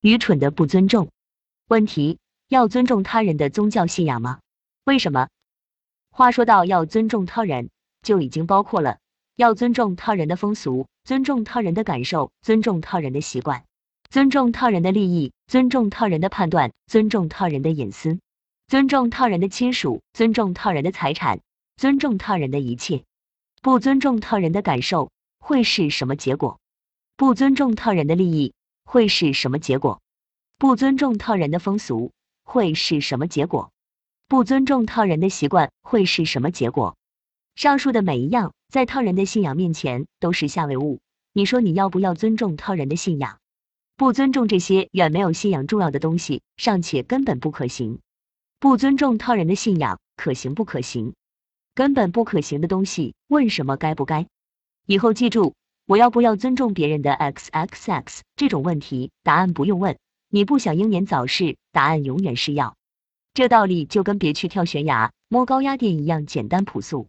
愚蠢的不尊重。问题：要尊重他人的宗教信仰吗？为什么？话说到要尊重他人，就已经包括了要尊重他人的风俗，尊重他人的感受，尊重他人的习惯，尊重他人的利益，尊重他人的判断，尊重他人的隐私，尊重他人的亲属，尊重他人的财产，尊重他人的一切。不尊重他人的感受会是什么结果？不尊重他人的利益会是什么结果？不尊重他人的风俗会是什么结果？不尊重他人的习惯会是什么结果？上述的每一样，在他人的信仰面前都是下位物。你说你要不要尊重他人的信仰？不尊重这些远没有信仰重要的东西，尚且根本不可行。不尊重他人的信仰，可行不可行？根本不可行的东西，问什么该不该？以后记住，我要不要尊重别人的 x x x 这种问题，答案不用问。你不想英年早逝，答案永远是要。这道理就跟别去跳悬崖、摸高压电一样简单朴素。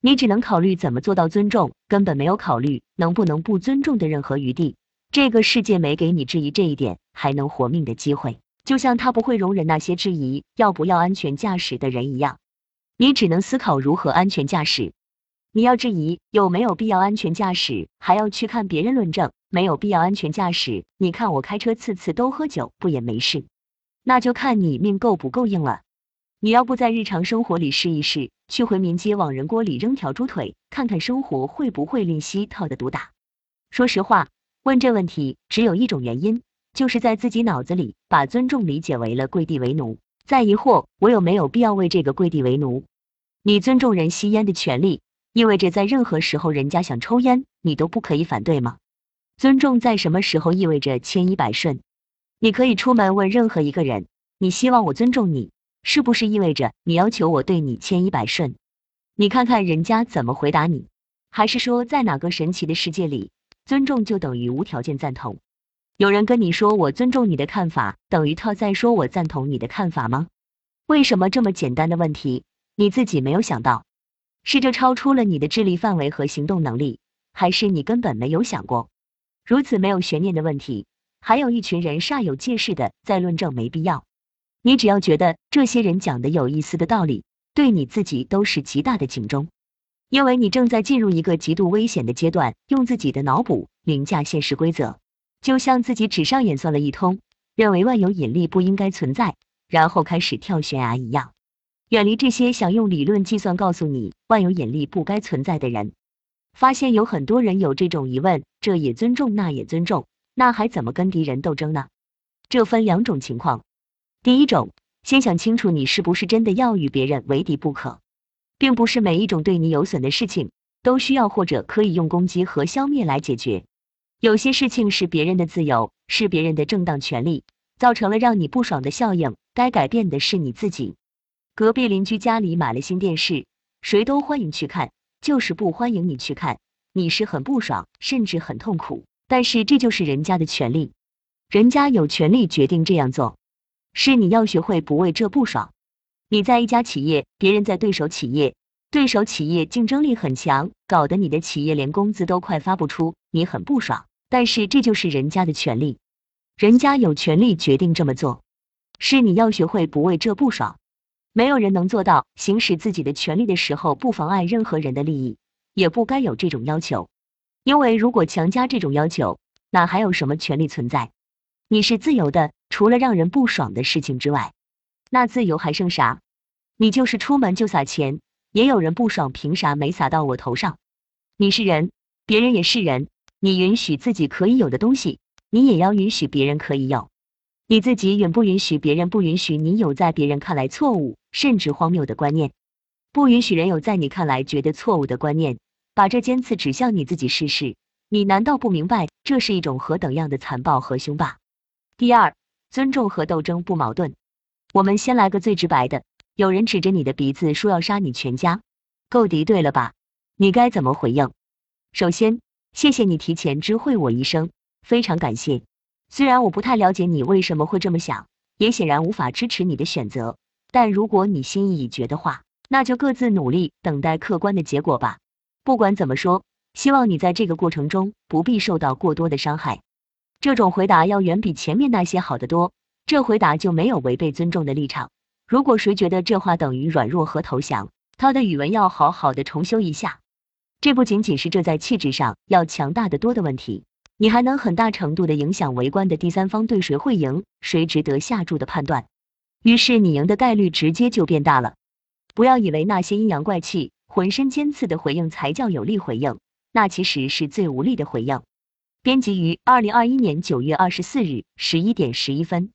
你只能考虑怎么做到尊重，根本没有考虑能不能不尊重的任何余地。这个世界没给你质疑这一点还能活命的机会，就像他不会容忍那些质疑要不要安全驾驶的人一样。你只能思考如何安全驾驶。你要质疑有没有必要安全驾驶，还要去看别人论证没有必要安全驾驶。你看我开车次次都喝酒，不也没事？那就看你命够不够硬了。你要不在日常生活里试一试，去回民街往人锅里扔条猪腿，看看生活会不会吝惜套的毒打？说实话，问这问题只有一种原因，就是在自己脑子里把尊重理解为了跪地为奴。在疑惑我有没有必要为这个跪地为奴？你尊重人吸烟的权利，意味着在任何时候人家想抽烟，你都不可以反对吗？尊重在什么时候意味着千依百顺？你可以出门问任何一个人，你希望我尊重你，是不是意味着你要求我对你千依百顺？你看看人家怎么回答你？还是说在哪个神奇的世界里，尊重就等于无条件赞同？有人跟你说我尊重你的看法，等于他在说我赞同你的看法吗？为什么这么简单的问题你自己没有想到？是这超出了你的智力范围和行动能力，还是你根本没有想过？如此没有悬念的问题，还有一群人煞有介事的在论证没必要。你只要觉得这些人讲的有意思的道理，对你自己都是极大的警钟，因为你正在进入一个极度危险的阶段，用自己的脑补凌驾现实规则。就像自己纸上演算了一通，认为万有引力不应该存在，然后开始跳悬崖一样。远离这些想用理论计算告诉你万有引力不该存在的人。发现有很多人有这种疑问，这也尊重，那也尊重，那还怎么跟敌人斗争呢？这分两种情况。第一种，先想清楚你是不是真的要与别人为敌不可，并不是每一种对你有损的事情都需要或者可以用攻击和消灭来解决。有些事情是别人的自由，是别人的正当权利，造成了让你不爽的效应，该改变的是你自己。隔壁邻居家里买了新电视，谁都欢迎去看，就是不欢迎你去看，你是很不爽，甚至很痛苦。但是这就是人家的权利，人家有权利决定这样做，是你要学会不为这不爽。你在一家企业，别人在对手企业。对手企业竞争力很强，搞得你的企业连工资都快发不出，你很不爽。但是这就是人家的权利，人家有权利决定这么做，是你要学会不为这不爽。没有人能做到行使自己的权利的时候不妨碍任何人的利益，也不该有这种要求。因为如果强加这种要求，哪还有什么权利存在？你是自由的，除了让人不爽的事情之外，那自由还剩啥？你就是出门就撒钱。也有人不爽，凭啥没撒到我头上？你是人，别人也是人，你允许自己可以有的东西，你也要允许别人可以有。你自己允不允许别人不允许你有在别人看来错误甚至荒谬的观念？不允许人有在你看来觉得错误的观念，把这尖刺指向你自己试试，你难道不明白这是一种何等样的残暴和凶霸？第二，尊重和斗争不矛盾。我们先来个最直白的。有人指着你的鼻子说要杀你全家，够敌对了吧？你该怎么回应？首先，谢谢你提前知会我一声，非常感谢。虽然我不太了解你为什么会这么想，也显然无法支持你的选择，但如果你心意已决的话，那就各自努力，等待客观的结果吧。不管怎么说，希望你在这个过程中不必受到过多的伤害。这种回答要远比前面那些好得多。这回答就没有违背尊重的立场。如果谁觉得这话等于软弱和投降，他的语文要好好的重修一下。这不仅仅是这在气质上要强大的多的问题，你还能很大程度的影响围观的第三方对谁会赢、谁值得下注的判断。于是你赢的概率直接就变大了。不要以为那些阴阳怪气、浑身尖刺的回应才叫有力回应，那其实是最无力的回应。编辑于二零二一年九月二十四日十一点十一分。